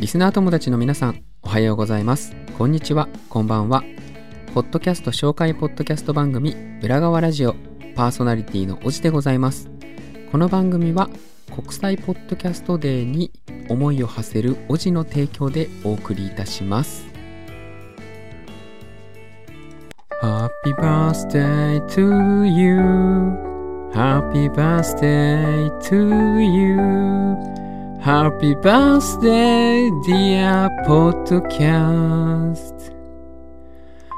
リスナー友達の皆さん、おはようございます。こんにちは、こんばんは。ポッドキャスト紹介ポッドキャスト番組、裏側ラジオ、パーソナリティのおじでございます。この番組は、国際ポッドキャストデーに思いを馳せるおじの提供でお送りいたします。Happy birthday to you. Happy birthday to you. Happy birthday, dear podcast.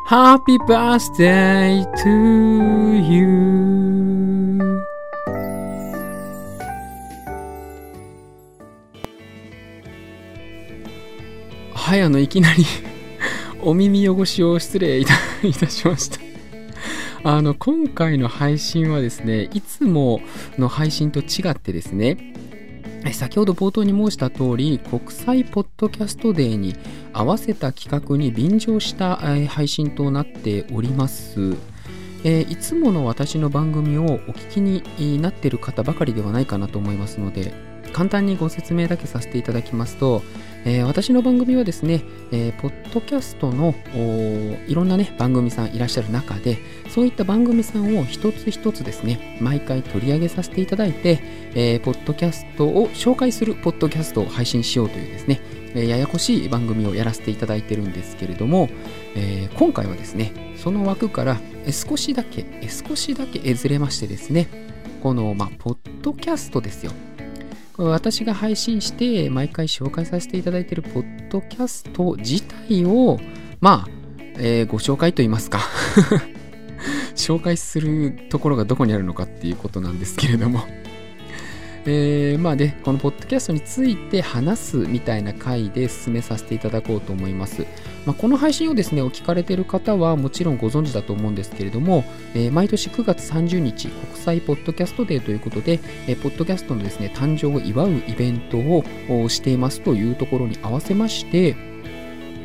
Happy birthday to you. はい、あの、いきなりお耳汚しを失礼いたいたしました。あの、今回の配信はですね、いつもの配信と違ってですね、先ほど冒頭に申した通り、国際ポッドキャストデーに合わせた企画に便乗した配信となっております。えーいつもの私の番組をお聞きになっている方ばかりではないかなと思いますので、簡単にご説明だけさせていただきますと、えー私の番組はですね、えーポッドキャストのいろんなね番組さんいらっしゃる中でそういった番組さんを一つ一つですね毎回取り上げさせていただいて、えーポッドキャストを紹介するポッドキャストを配信しようというですね、えややこしい番組をやらせていただいてるんですけれども、えー今回はですねその枠から少しだけ少しだけえずれましてですねこの、まあ、ポッドキャストですよ。私が配信して毎回紹介させていただいているポッドキャスト自体をまあ、えーご紹介といいますか。紹介するところがどこにあるのかっていうことなんですけれども。えーまあで、このポッドキャストについて話すみたいな回で進めさせていただこうと思います。まあ、この配信をですね、お聞かれている方はもちろんご存知だと思うんですけれども、えー毎年9月30日、国際ポッドキャストデーということで、えーポッドキャストのですね、誕生を祝うイベントをしていますというところに合わせまして、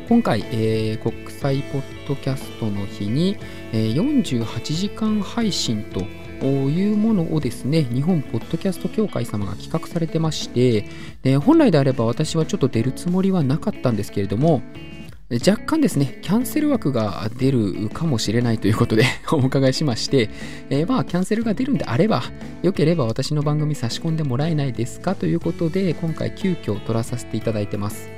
今回、えー国際ポッドキャストの日に、えー48時間配信というものをですね、日本ポッドキャスト協会様が企画されてまして、で本来であれば私はちょっと出るつもりはなかったんですけれども、若干ですね、キャンセル枠が出るかもしれないということで お伺いしまして、えーまあ、キャンセルが出るんであれば、よければ私の番組差し込んでもらえないですか？ということで、今回急遽取らさせていただいてます。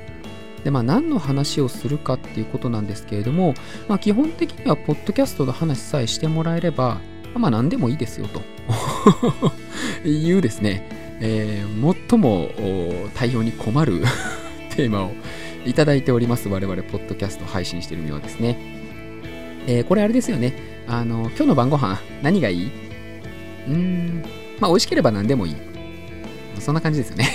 で、まあ、何の話をするかっていうことなんですけれども、まあ、基本的には、ポッドキャストの話さえしてもらえれば、まあ、何でもいいですよと いうですね、えー最も対応に困る テーマをいただいております、我々、ポッドキャスト配信しているようですね。えーこれあれですよね、あの、今日の晩ご飯何がいい？うーん、まあ、美味しければ何でもいい。そんな感じですよね。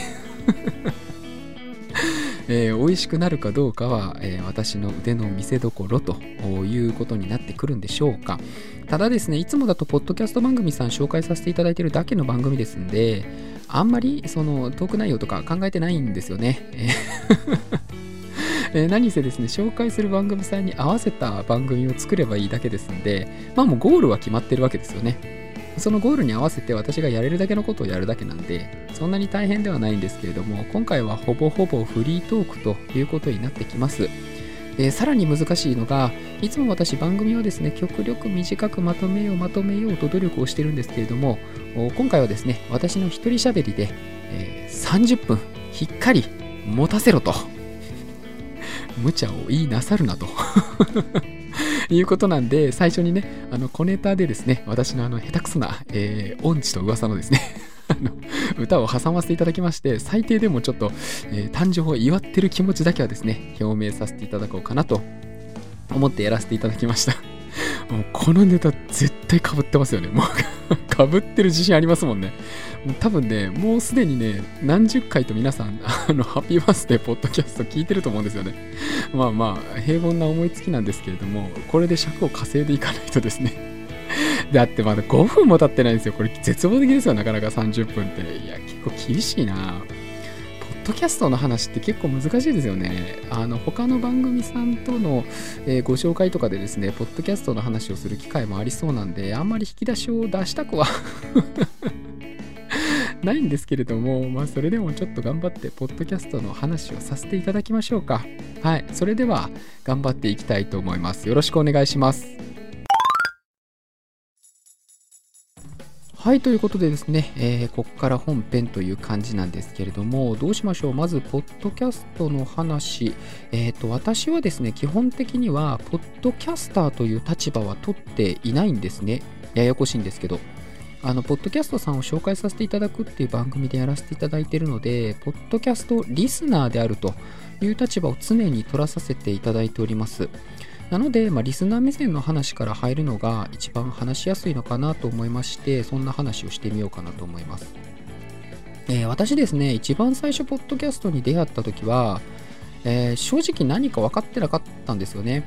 えー美味しくなるかどうかは、えー私の腕の見せ所ということになってくるんでしょうか。ただですね、いつもだと、ポッドキャスト番組さん紹介させていただいているだけの番組ですんで、あんまりそのトーク内容とか考えてないんですよね。えー 何せですね、紹介する番組さんに合わせた番組を作ればいいだけですんで、まあもうゴールは決まってるわけですよね。そのゴールに合わせて私がやれるだけのことをやるだけなんで、そんなに大変ではないんですけれども、今回はほぼほぼフリートークということになってきます。えさらに難しいのが、いつも私番組をですね、極力短くまとめようまとめようと努力をしてるんですけれども、今回はですね、私の一人喋りで、えー30分ひっかり持たせろと。無茶を言いなさるなと。いうことなんで、最初にね、あの小ネタでですね、私のあの下手くそな、えー音痴と噂のですね、あの歌を挟ませていただきまして、最低でもちょっと、えー誕生を祝ってる気持ちだけはですね、表明させていただこうかなと思ってやらせていただきました。もうこのネタ絶対被ってますよね。もう 被ってる自信ありますもんね。もう多分ね、もうすでにね、何十回と皆さん、あの、ハッピーバースデーポッドキャスト聞いてると思うんですよね。まあまあ、平凡な思いつきなんですけれども、これで尺を稼いでいかないとですね。だってまだ5分も経ってないんですよ。これ絶望的ですよ、なかなか30分って。いや、結構厳しいな。ポッドキャストの話って結構難しいですよね。あの他の番組さんとの、えーご紹介とかでですね、ポッドキャストの話をする機会もありそうなんで、あんまり引き出しを出したくは ないんですけれども、まあ、それでもちょっと頑張って、ポッドキャストの話をさせていただきましょうか。はい。それでは、頑張っていきたいと思います。よろしくお願いします。はい、ということでですね、えー、ここから本編という感じなんですけれども、どうしましょう？まず、ポッドキャストの話。えっ、ー、と、私はですね、基本的には、ポッドキャスターという立場は取っていないんですね。ややこしいんですけど。あの、ポッドキャストさんを紹介させていただくっていう番組でやらせていただいているので、ポッドキャストリスナーであるという立場を常に取らさせていただいております。なので、まあ、リスナー目線の話から入るのが一番話しやすいのかなと思いまして、そんな話をしてみようかなと思います。えー、私ですね、一番最初、ポッドキャストに出会った時は、えー、正直何か分かってなかったんですよね。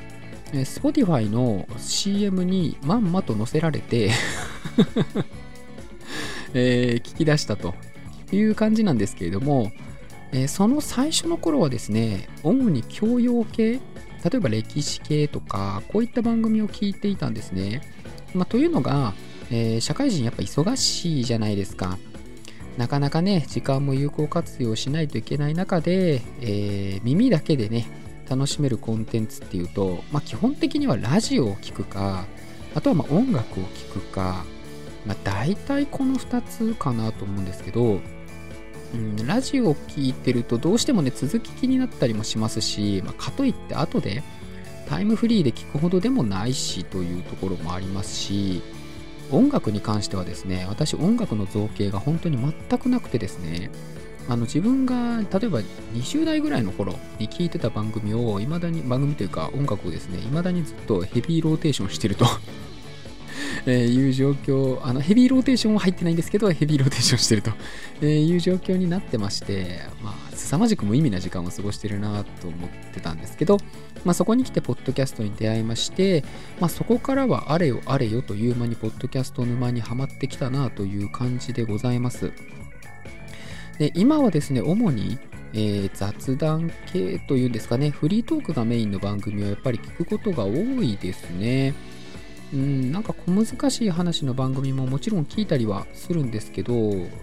えー、Spotify の CM にまんまと載せられて えー、聞き出したという感じなんですけれども、えー、その最初の頃はですね、主に教養系例えば歴史系とか、こういった番組を聞いていたんですね。まあ、というのが、えー、社会人やっぱ忙しいじゃないですか。なかなかね、時間も有効活用しないといけない中で、えー、耳だけでね、楽しめるコンテンツっていうと、まあ、基本的にはラジオを聴くか、あとはま音楽を聴くか、まあ、大体この2つかなと思うんですけど、ラジオを聴いてるとどうしてもね続き気になったりもしますし、まあ、かといって後でタイムフリーで聞くほどでもないしというところもありますし音楽に関してはですね私音楽の造形が本当に全くなくてですねあの自分が例えば20代ぐらいの頃に聞いてた番組を未だに番組というか音楽をですね未だにずっとヘビーローテーションしてるとえいう状況、あのヘビーローテーションは入ってないんですけど、ヘビーローテーションしてると、えいう状況になってまして、まあ、凄まじく無意味な時間を過ごしてるなと思ってたんですけど、まあ、そこに来て、ポッドキャストに出会いまして、まあ、そこからはあれよあれよという間に、ポッドキャスト沼にはまってきたなという感じでございます。で今はですね、主に、えー、雑談系というんですかね、フリートークがメインの番組をやっぱり聞くことが多いですね。うん、なんか小難しい話の番組ももちろん聞いたりはするんですけど、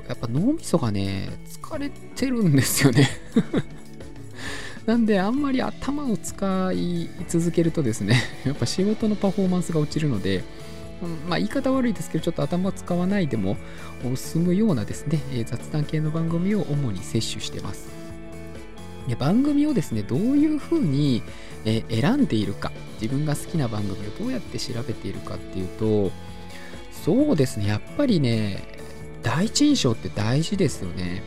やっぱ脳みそがね、疲れてるんですよね なんであんまり頭を使い続けるとですね、やっぱ仕事のパフォーマンスが落ちるので、まあ言い方悪いですけど、ちょっと頭を使わないでも済むようなですね、雑談系の番組を主に摂取してます。番組をですね、どういうふうに選んでいるか、自分が好きな番組をどうやって調べているかっていうと、そうですね、やっぱりね、第一印象って大事ですよね。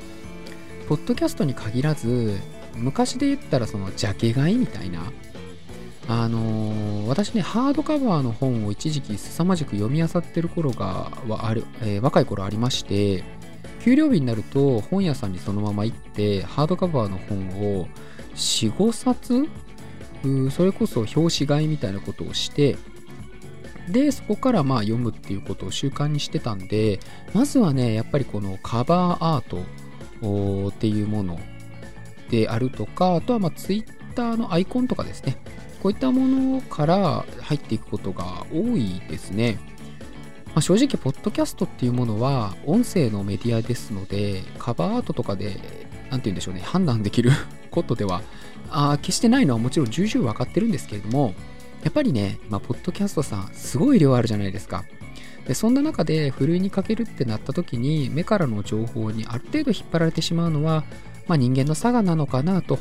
ポッドキャストに限らず、昔で言ったらそのジャケ買いみたいな、あのー、私ね、ハードカバーの本を一時期凄まじく読み漁ってる頃がはある、えー、若い頃ありまして、給料日になると本屋さんにそのまま行って、ハードカバーの本を4、5冊？それこそ表紙買いみたいなことをしてでそこからまあ読むっていうことを習慣にしてたんでまずはねやっぱりこのカバーアートっていうものであるとかあとはまあ Twitter のアイコンとかですね。こういったものから入っていくことが多いですね、まあ、正直ポッドキャストっていうものは音声のメディアですのでカバーアートとかで何て言うんでしょうね判断できる ことではあ決してないのはもちろん重々分かってるんですけれども、やっぱりね、まあ、ポッドキャストさん、すごい量あるじゃないですか。でそんな中で、ふるいにかけるってなった時に、目からの情報にある程度引っ張られてしまうのは、まあ、人間の差がなのかなと。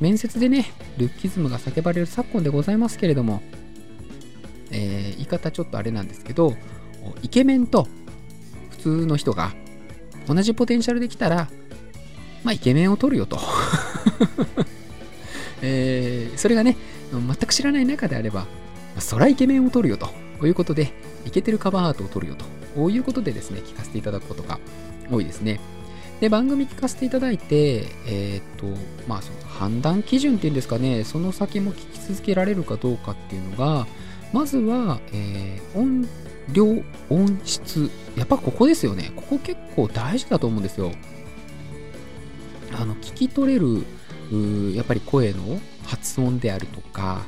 面接でね、ルッキズムが叫ばれる昨今でございますけれども、えー、言い方ちょっとあれなんですけど、イケメンと普通の人が同じポテンシャルできたら、まあ、イケメンを取るよと。えー、それがね、全く知らない中であれば、そらイケメンを撮るよと。いうことで、イケてるカバーアートを撮るよと。こういうことでですね、聞かせていただくことが多いですね。で、番組聞かせていただいて、えっ、と、まあ、その判断基準っていうんですかね、その先も聞き続けられるかどうかっていうのが、まずは、えー、音量、音質。やっぱここですよね。ここ結構大事だと思うんですよ。あの、聞き取れるやっぱり声の発音であるとか、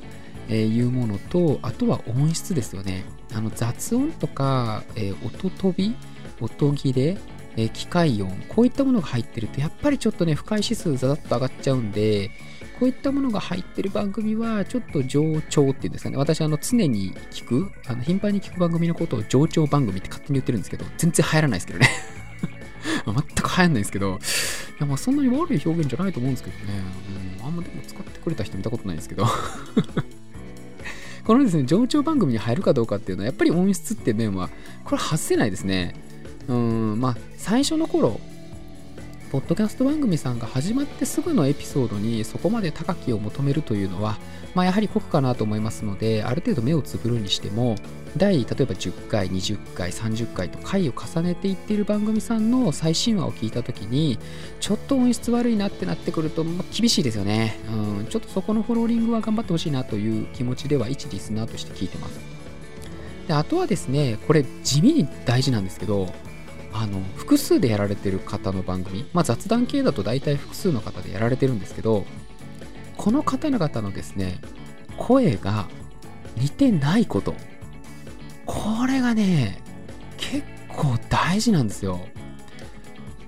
えー、いうものとあとは音質ですよねあの雑音とか、えー、音飛び音切れえー、機械音、こういったものが入ってると、やっぱりちょっとね、不快指数ざざっと上がっちゃうんで、こういったものが入ってる番組は、ちょっと上調っていうんですかね。私、あの、常に聞く、あの頻繁に聞く番組のことを上調番組って勝手に言ってるんですけど、全然流行らないですけどね。全く流行んないですけど、いや、まあ、そんなに悪い表現じゃないと思うんですけどね。うん、あんまでも使ってくれた人見たことないですけど。このですね、上調番組に入るかどうかっていうのは、やっぱり音質って面は、これ外せないですね。うん、まあ、最初の頃、ポッドキャスト番組さんが始まってすぐのエピソードにそこまで高きを求めるというのは、まあ、やはり酷かなと思いますので、ある程度目をつぶるにしても、第、例えば10回、20回、30回と回を重ねていっている番組さんの最新話を聞いたときに、ちょっと音質悪いなってなってくると、まあ、厳しいですよね、うん。ちょっとそこのフォローリングは頑張ってほしいなという気持ちでは、一リスナーとして聞いてます。であとはですね、これ地味に大事なんですけど、あの複数でやられてる方の番組、まあ、雑談系だと大体複数の方でやられてるんですけどこの方々のですね声が似てないこと。これがね結構大事なんですよ。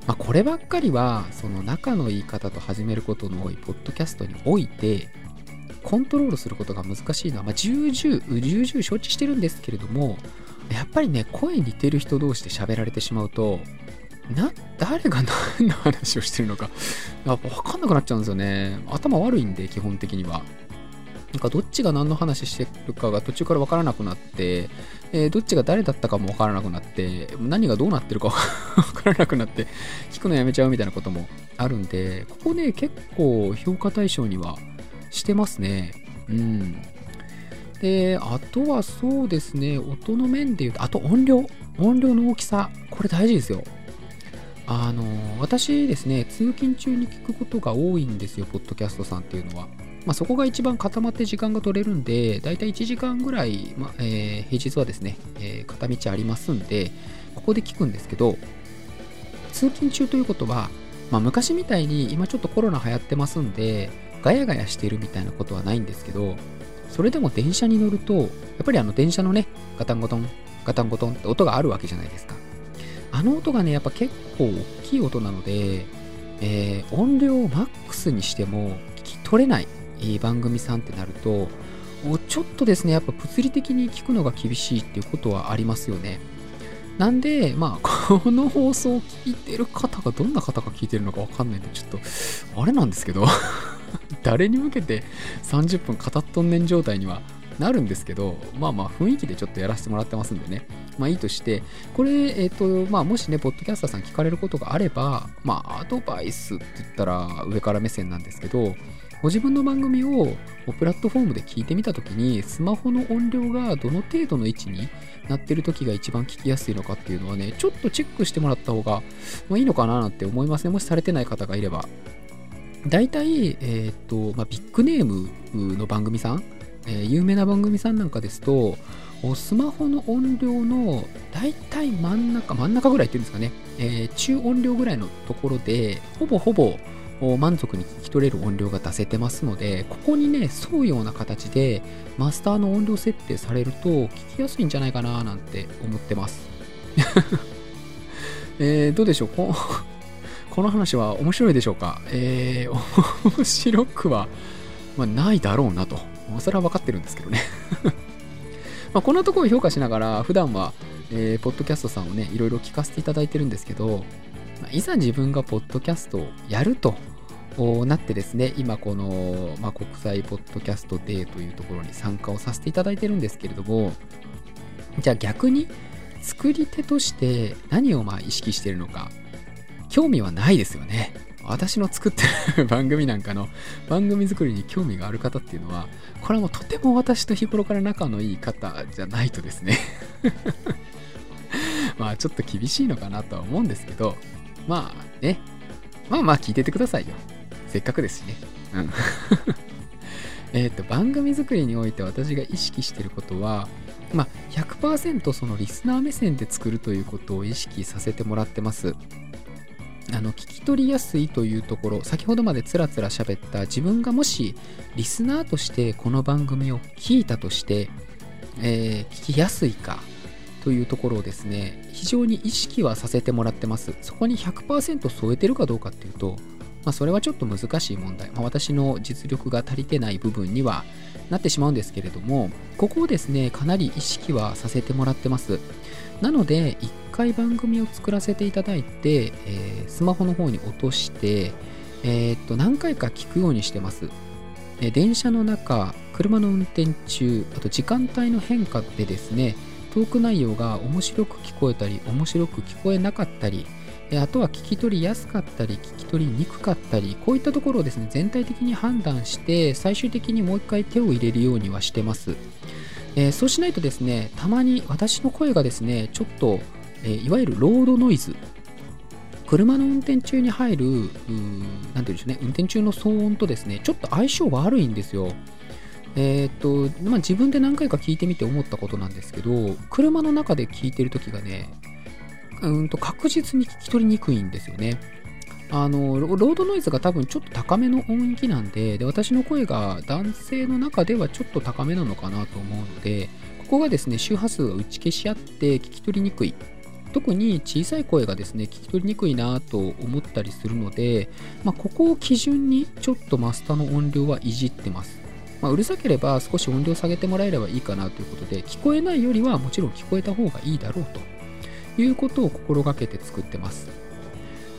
まあ、こればっかりはその仲のいい方と始めることの多いポッドキャストにおいてコントロールすることが難しいのは、まあ、重々重々承知してるんですけれどもやっぱりね、声似てる人同士で喋られてしまうと、な、誰が何の 話をしてるのか、やっぱ分かんなくなっちゃうんですよね。頭悪いんで、基本的には。なんかどっちが何の話してるかが途中から分からなくなって、えー、どっちが誰だったかも分からなくなって、何がどうなってるか分 からなくなって、聞くのやめちゃうみたいなこともあるんで、ここね、結構評価対象にはしてますね。うん。で、あとはそうですね、音の面で言うと、あと音量。音量の大きさ。これ大事ですよ。あの、私ですね、通勤中に聞くことが多いんですよ、ポッドキャストさんっていうのは。まあ、そこが一番固まって時間が取れるんで、だいたい1時間ぐらい、ま、えー、平日はですね、えー、片道ありますんで、ここで聞くんですけど、通勤中ということは、まあ、昔みたいに今ちょっとコロナ流行ってますんで、ガヤガヤしてるみたいなことはないんですけど、それでも電車に乗ると、やっぱりあの電車のね、ガタンゴトン、ガタンゴトンって音があるわけじゃないですか。あの音がね、やっぱ結構大きい音なので、えー、音量をマックスにしても聞き取れない番組さんってなると、ちょっとですね、やっぱ物理的に聞くのが厳しいっていうことはありますよね。なんで、まあ、この放送を聞いてる方がどんな方が聞いてるのかわかんないんで、ちょっと、あれなんですけど 誰に向けて30分語っとんねん状態にはなるんですけど、まあまあ雰囲気でちょっとやらせてもらってますんでね。まあいいとして、これ、えっ、ー、と、まあもしね、ポッドキャスターさん聞かれることがあれば、まあアドバイスって言ったら上から目線なんですけど、ご自分の番組をプラットフォームで聞いてみたときに、スマホの音量がどの程度の位置になってる時が一番聞きやすいのかっていうのはね、ちょっとチェックしてもらった方が、まあ、いいのかななんて思いますね。もしされてない方がいれば。大体、えーとまあ、ビッグネームの番組さん、えー、有名な番組さんなんかですと、スマホの音量の大体真ん中、真ん中ぐらいっていうんですかね、えー、中音量ぐらいのところで、ほぼほぼ満足に聞き取れる音量が出せてますので、ここにね、沿うような形でマスターの音量設定されると聞きやすいんじゃないかななんて思ってます。えー、どうでしょうこの話は面白いでしょうか？えー、面白くは、まあ、ないだろうなと。それは分かってるんですけどね まこんなところを評価しながら、普段は、えー、ポッドキャストさんをね、いろいろ聞かせていただいてるんですけど、まあ、いざ自分がポッドキャストをやるとなってですね、今この、まあ、国際ポッドキャストデーというところに参加をさせていただいてるんですけれども、じゃあ逆に作り手として何をまあ意識してるのか興味はないですよね。私の作ってる番組なんかの番組作りに興味がある方っていうのは、これはもうとても私と日頃から仲のいい方じゃないとですね まあちょっと厳しいのかなとは思うんですけど、まあね、まあまあ聞いててくださいよ。せっかくですしね。うん。えっと、番組作りにおいて私が意識してることは、まあ、100%そのリスナー目線で作るということを意識させてもらってます。あの聞き取りやすいというところ先ほどまでつらつら喋った自分がもしリスナーとしてこの番組を聞いたとして、えー、聞きやすいかというところをですね非常に意識はさせてもらってます。そこに100%添えてるかどうかっていうと、まあ、それはちょっと難しい問題、まあ、私の実力が足りてない部分にはなってしまうんですけれどもここをですねかなり意識はさせてもらってます。なので1回番組を作らせていただいて、えー、スマホの方に落としてえー、っと何回か聞くようにしてます。電車の中車の運転中あと時間帯の変化でですねトーク内容が面白く聞こえたり面白く聞こえなかったりあとは聞き取りやすかったり聞き取りにくかったりこういったところをですね全体的に判断して最終的にもう一回手を入れるようにはしてます、えー、そうしないとですねたまに私の声がですねちょっと、えー、いわゆるロードノイズ車の運転中に入る、何て言うんでしょうね、運転中の騒音とですね、ちょっと相性悪いんですよ。えー、っと、まあ、自分で何回か聞いてみて思ったことなんですけど、車の中で聞いてるときがね、うんと確実に聞き取りにくいんですよね。あの、ロードノイズが多分ちょっと高めの音域なんで、で、私の声が男性の中ではちょっと高めなのかなと思うので、ここがですね、周波数が打ち消し合って聞き取りにくい。特に小さい声がですね聞き取りにくいなと思ったりするので、まあ、ここを基準にちょっとマスターの音量はいじってます、まあ、うるさければ少し音量下げてもらえればいいかなということで聞こえないよりはもちろん聞こえた方がいいだろうということを心がけて作ってます。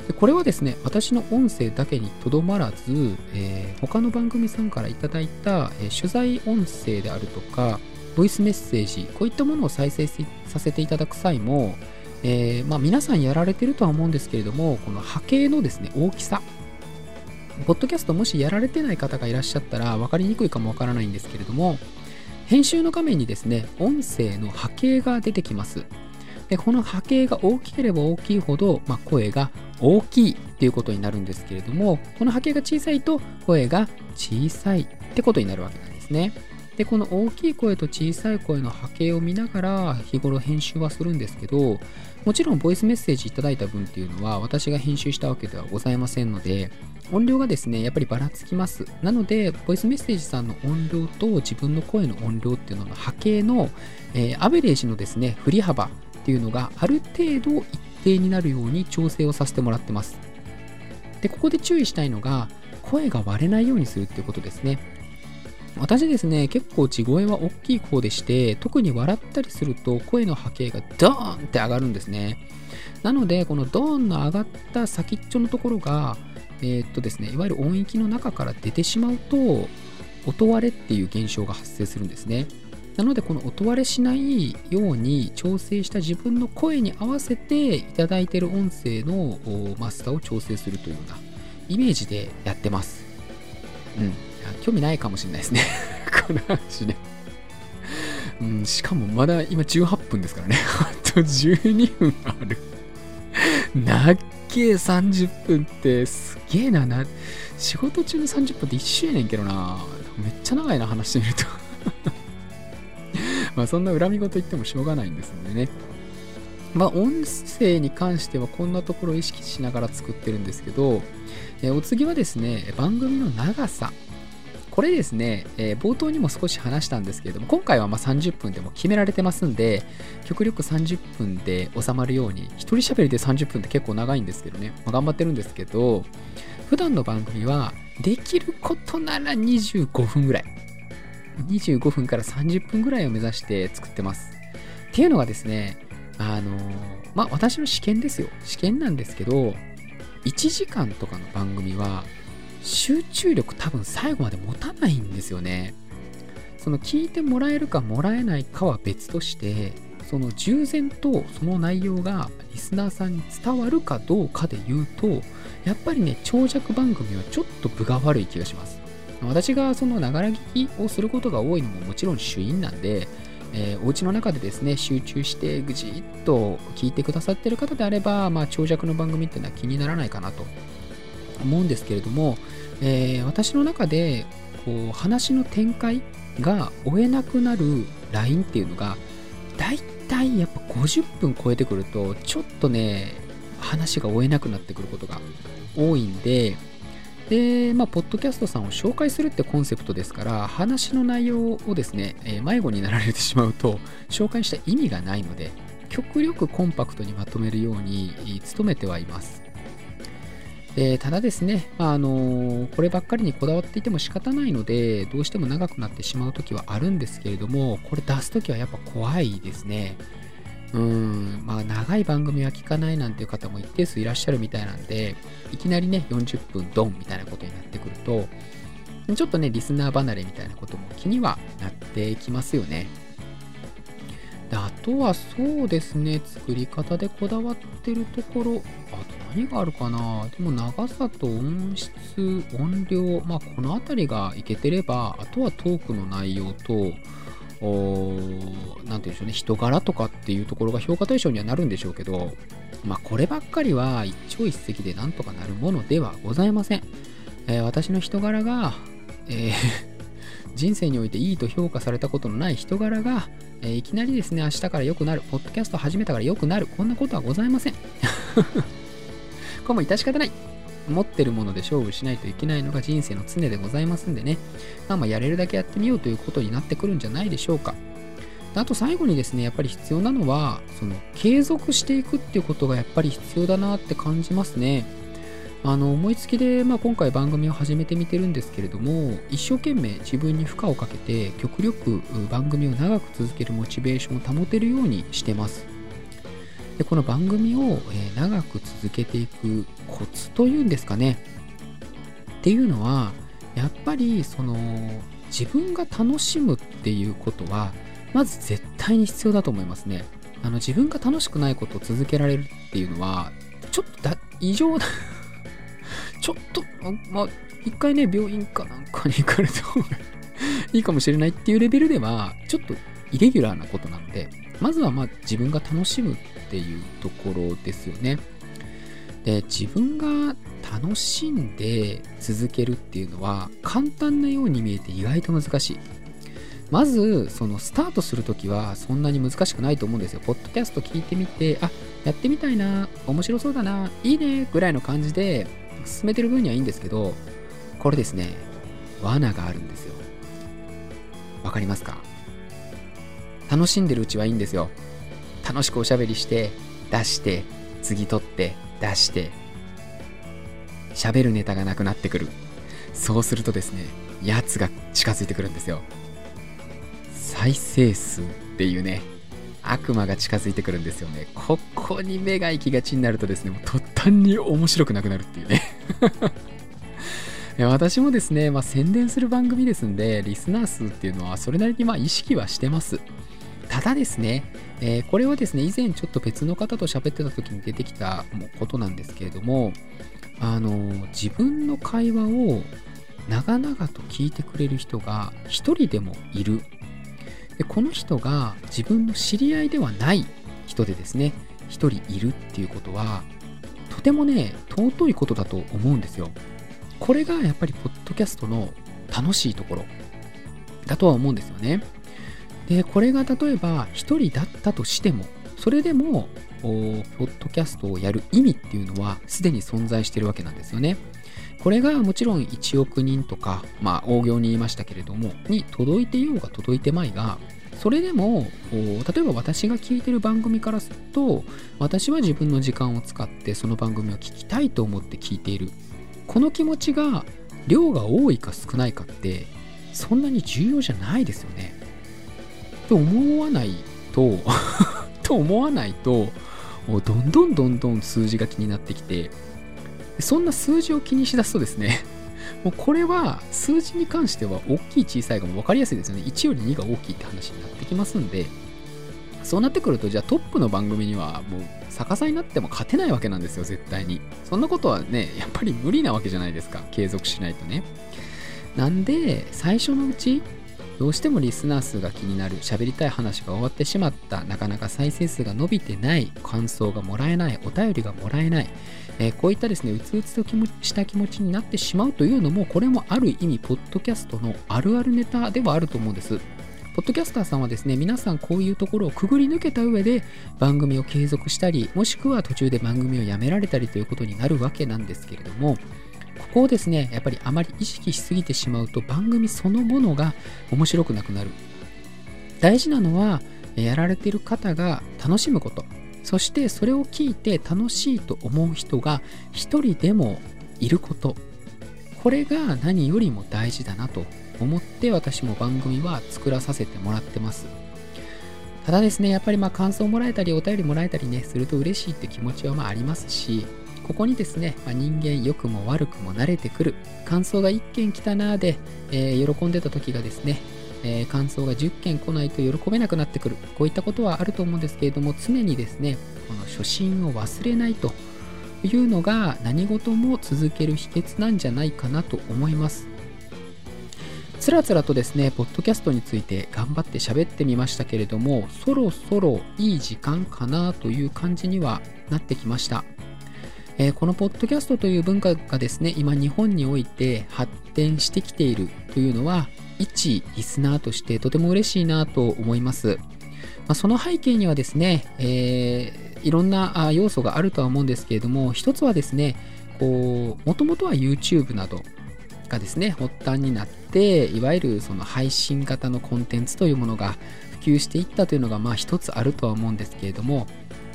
でこれはですね私の音声だけにとどまらず、えー、他の番組さんからいただいた、えー、取材音声であるとかボイスメッセージこういったものを再生させていただく際もえー、まあ、皆さんやられてるとは思うんですけれども、この波形のですね、大きさ。ポッドキャストもしやられてない方がいらっしゃったら分かりにくいかもわからないんですけれども、編集の画面にですね、音声の波形が出てきます。でこの波形が大きければ大きいほど、まあ、声が大きいっていうことになるんですけれども、この波形が小さいと声が小さいってことになるわけなんですね。で、この大きい声と小さい声の波形を見ながら日頃編集はするんですけど、もちろんボイスメッセージいただいた分っていうのは私が編集したわけではございませんので、音量がですね、やっぱりばらつきます。なので、ボイスメッセージさんの音量と自分の声の音量っていうのの波形の、えー、アベレージのですね、振り幅っていうのがある程度一定になるように調整をさせてもらってます。で、ここで注意したいのが、声が割れないようにするっていうことですね。私ですね、結構地声は大きい方でして、特に笑ったりすると声の波形がドーンって上がるんですね。なので、このドーンの上がった先っちょのところが、えー、っとですね、いわゆる音域の中から出てしまうと、音割れっていう現象が発生するんですね。なので、この音割れしないように調整した自分の声に合わせていただいている音声のマスターを調整するというようなイメージでやってます。うん。興味ないかもしれないですね この話ね。うん、しかもまだ今18分ですからね。あと12分ある。なっけ30分ってすげえなな。仕事中の30分って一緒やねんけどな。めっちゃ長いな、話してみるとまあそんな恨み事言ってもしょうがないんですのでね。まあ音声に関してはこんなところを意識しながら作ってるんですけど、えお次はですね、番組の長さ。これですね、えー、冒頭にも少し話したんですけれども、今回はま30分でも決められてますんで、極力30分で収まるように、一人喋りで30分って結構長いんですけどね、まあ、頑張ってるんですけど、普段の番組は、できることなら25分ぐらい。25分から30分ぐらいを目指して作ってます。っていうのがですね、あの、まあ、私の試験ですよ。試験なんですけど、1時間とかの番組は、集中力多分最後まで持たないんですよね。その聞いてもらえるかもらえないかは別として、その従前とその内容がリスナーさんに伝わるかどうかで言うと、やっぱりね、長尺番組はちょっと分が悪い気がします。私がそのながら聞きをすることが多いのももちろん主因なんで、えー、お家の中でですね、集中してぐじっと聞いてくださってる方であれば、まあ、長尺の番組っていうのは気にならないかなと思うんですけれども、えー、私の中でこう話の展開が追えなくなるラインっていうのがだいたいやっぱ50分超えてくるとちょっとね話が追えなくなってくることが多いんででまあポッドキャストさんを紹介するってコンセプトですから話の内容をですね、えー、迷子になられてしまうと紹介した意味がないので極力コンパクトにまとめるように努めてはいます。でただですね、まあ、あのこればっかりにこだわっていても仕方ないので、どうしても長くなってしまう時はあるんですけれども、これ出す時はやっぱ怖いですね。うん、まあ長い番組は聞かないなんていう方も一定数いらっしゃるみたいなんで、いきなりね、40分ドンみたいなことになってくると、ちょっとね、リスナー離れみたいなことも気にはなってきますよね。であとはそうですね、作り方でこだわってるところ、あと何があるかなでも長さと音質、音量、まあこの辺りがいけてれば、あとはトークの内容と、何て言うんでしょうね、人柄とかっていうところが評価対象にはなるんでしょうけど、まあこればっかりは一朝一夕でなんとかなるものではございません。えー、私の人柄が、えー 人生においていいと評価されたことのない人柄が、えー、いきなりですね、明日から良くなる、ポッドキャスト始めたから良くなる、こんなことはございません。これも致し方ない。持ってるもので勝負しないといけないのが人生の常でございますんでね、まあまあやれるだけやってみようということになってくるんじゃないでしょうか。あと最後にですね、やっぱり必要なのは、その継続していくっていうことがやっぱり必要だなって感じますね。あの思いつきで、まあ、今回番組を始めてみてるんですけれども一生懸命自分に負荷をかけて極力番組を長く続けるモチベーションを保てるようにしてますでこの番組を、え長く続けていくコツというんですかねっていうのはやっぱりその自分が楽しむっていうことはまず絶対に必要だと思いますねあの自分が楽しくないことを続けられるっていうのはちょっとだ異常な ちょっと、まあ、一回ね、病院かなんかに行かれた方がいいかもしれないっていうレベルでは、ちょっとイレギュラーなことなので、まずはまあ自分が楽しむっていうところですよね。で、自分が楽しんで続けるっていうのは簡単なように見えて意外と難しい。まず、そのスタートするときはそんなに難しくないと思うんですよ。ポッドキャスト聞いてみて、あ、やってみたいな、面白そうだな、いいね、ぐらいの感じで進めてる分にはいいんですけど、これですね、罠があるんですよ。わかりますか？楽しんでるうちはいいんですよ。楽しくおしゃべりして、出して、次取って、出して、喋るネタがなくなってくる。そうするとですね、やつが近づいてくるんですよ。再生数っていうね、悪魔が近づいてくるんですよね。ここに目が行きがちになるとですね、もう途端に面白くなくなるっていうね 私もですね、まあ、宣伝する番組ですんで、リスナー数っていうのはそれなりにま意識はしてます。ただですね、えー、これはですね、以前ちょっと別の方と喋ってた時に出てきたことなんですけれども、あの、自分の会話を長々と聞いてくれる人が一人でもいる。でこの人が自分の知り合いではない人でですね一人いるっていうことはとてもね尊いことだと思うんですよ。これがやっぱりポッドキャストの楽しいところだとは思うんですよね。でこれが例えば一人だったとしてもそれでもポッドキャストをやる意味っていうのはすでに存在してるわけなんですよねこれがもちろん1億人とか、まあ、大行に言いましたけれども、に届いていようが届いてまいが、それでも、例えば私が聞いてる番組からすると、私は自分の時間を使ってその番組を聞きたいと思って聞いている。この気持ちが、量が多いか少ないかって、そんなに重要じゃないですよね。と思わないと と思わないと、どんどんどんどん数字が気になってきて、そんな数字を気にしだすとですね、もうこれは数字に関しては大きい小さいがも分かりやすいですよね。1より2が大きいって話になってきますんで、そうなってくると、じゃあトップの番組にはもう逆さになっても勝てないわけなんですよ、絶対に。そんなことはね、やっぱり無理なわけじゃないですか。継続しないとね。なんで、最初のうち、どうしてもリスナー数が気になる、喋りたい話が終わってしまった、なかなか再生数が伸びてない、感想がもらえない、お便りがもらえない、えー、こういったですね、うつうつとした気持ちになってしまうというのも、これもある意味、ポッドキャストのあるあるネタではあると思うんです。ポッドキャスターさんはですね、皆さんこういうところをくぐり抜けた上で番組を継続したり、もしくは途中で番組をやめられたりということになるわけなんですけれども、こをですね、やっぱりあまり意識しすぎてしまうと番組そのものが面白くなくなる。大事なのは、やられている方が楽しむこと。そしてそれを聞いて楽しいと思う人が一人でもいること。これが何よりも大事だなと思って私も番組は作らさせてもらってます。ただですねやっぱりまあ感想もらえたりお便りもらえたりねすると嬉しいって気持ちはまあありますしここにですね、まあ、人間良くも悪くも慣れてくる。感想が1件来たなーで、えー、喜んでた時がですねえー、感想が10件来ないと喜べなくなってくる。こういったことはあると思うんですけれども常にですねこの初心を忘れないというのが何事も続ける秘訣なんじゃないかなと思います。つらつらとですねポッドキャストについて頑張って喋ってみましたけれどもそろそろいい時間かなという感じにはなってきました。えー、このポッドキャストという文化がですね今日本において発展してきているというのは一リスナーとしてとても嬉しいなと思います。まあ、その背景にはですね、えー、いろんな要素があるとは思うんですけれども、一つはですね、こう、もともとは YouTube などがですね、発端になって、いわゆるその配信型のコンテンツというものが普及していったというのが、まあ一つあるとは思うんですけれども、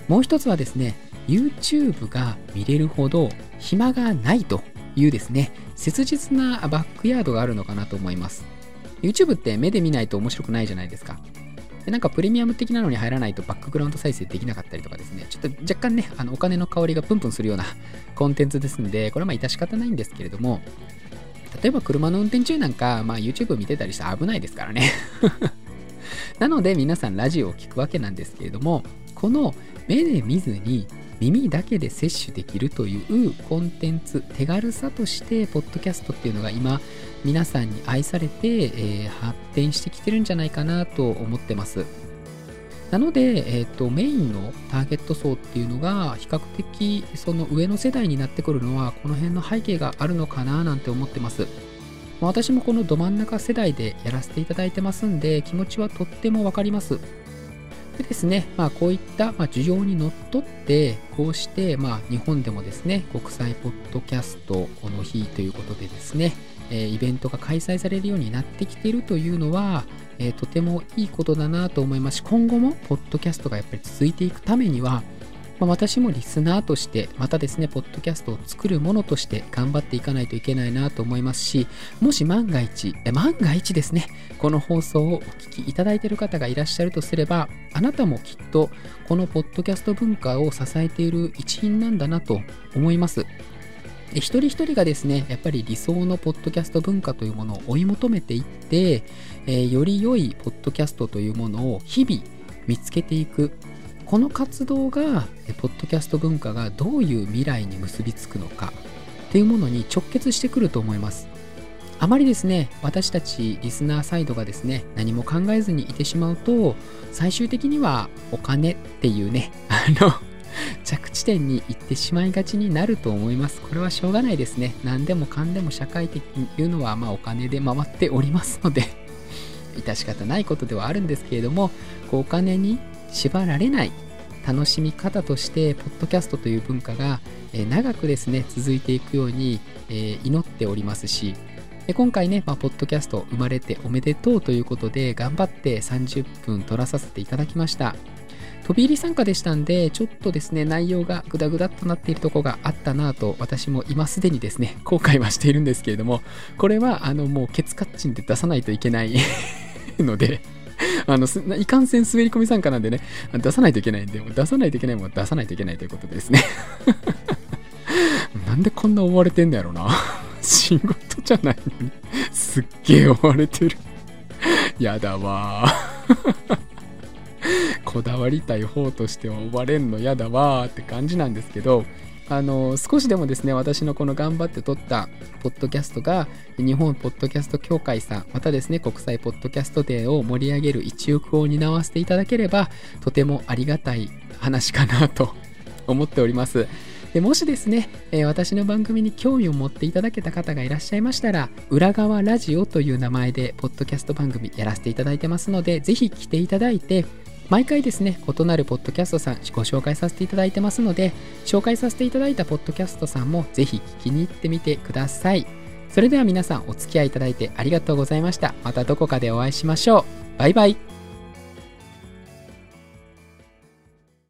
もう一つはですね、YouTube が見れるほど暇がないというですね、切実なバックヤードがあるのかなと思います。YouTube って目で見ないと面白くないじゃないですか。でなんかプレミアム的なのに入らないとバックグラウンド再生できなかったりとかですね、ちょっと若干ね、あのお金の香りがプンプンするような コンテンツですんで、これはまあ致し方ないんですけれども、例えば車の運転中なんか、まあ、YouTube 見てたりして危ないですからね なので皆さんラジオを聴くわけなんですけれども、この目で見ずに耳だけで摂取できるというコンテンツ手軽さとしてポッドキャストっていうのが今皆さんに愛されて、えー、発展してきてるんじゃないかなと思ってます。なので、えーと、メインのターゲット層っていうのが比較的その上の世代になってくるのはこの辺の背景があるのかななんて思ってます。私もこのど真ん中世代でやらせていただいてますんで気持ちはとってもわかります。でですね、まあ、こういった、ま需要にのっとって、こうして、まあ、日本でもですね、国際ポッドキャストこの日ということでですね、えイベントが開催されるようになってきているというのは、えとてもいいことだなと思いますし、今後もポッドキャストがやっぱり続いていくためには、まあ、私もリスナーとして、またですね、ポッドキャストを作るものとして頑張っていかないといけないなと思いますし、もし万が一、万が一ですね、この放送をお聞きいただいている方がいらっしゃるとすれば、あなたもきっとこのポッドキャスト文化を支えている一員なんだなと思います。一人一人がですね、やっぱり理想のポッドキャスト文化というものを追い求めていって、えー、より良いポッドキャストというものを日々見つけていく。この活動が、ポッドキャスト文化がどういう未来に結びつくのかっていうものに直結してくると思います。あまりですね、私たちリスナーサイドがですね、何も考えずにいてしまうと、最終的にはお金っていうね、あの着地点に行ってしまいがちになると思います。これはしょうがないですね。何でもかんでも社会的に言うのは、まあお金で回っておりますので致し方ないことではあるんですけれども、こうお金に縛られない楽しみ方として、ポッドキャストという文化が、長くですね、続いていくように、祈っておりますし、で今回ね、まあ、ポッドキャスト生まれておめでとうということで、頑張って30分撮らさせていただきました。飛び入り参加でしたんで、ちょっとですね、内容がグダグダっとなっているとこがあったなぁと、私も今すでにですね、後悔はしているんですけれども、これは、あの、もうケツカッチンで出さないといけない ので、あの、いかんせん滑り込み参加なんでね、出さないといけないんで、出さないといけないもん出さないといけないということですね。なんでこんな追われてんだやろな。仕事じゃないのに、すっげえ追われてる。やだわこだわりたい方としては追われんのやだわーって感じなんですけど、あの少しでもですね私のこの頑張って撮ったポッドキャストが日本ポッドキャスト協会さんまたですね国際ポッドキャストデーを盛り上げる一翼を担わせていただければとてもありがたい話かなと 思っております。でもしですね、えー、私の番組に興味を持っていただけた方がいらっしゃいましたら裏側ラジオという名前でポッドキャスト番組やらせていただいてますのでぜひ来ていただいて毎回ですね、異なるポッドキャストさんご紹介させていただいてますので、紹介させていただいたポッドキャストさんもぜひ聞きに行ってみてください。それでは皆さんお付き合いいただいてありがとうございました。またどこかでお会いしましょう。バイバイ。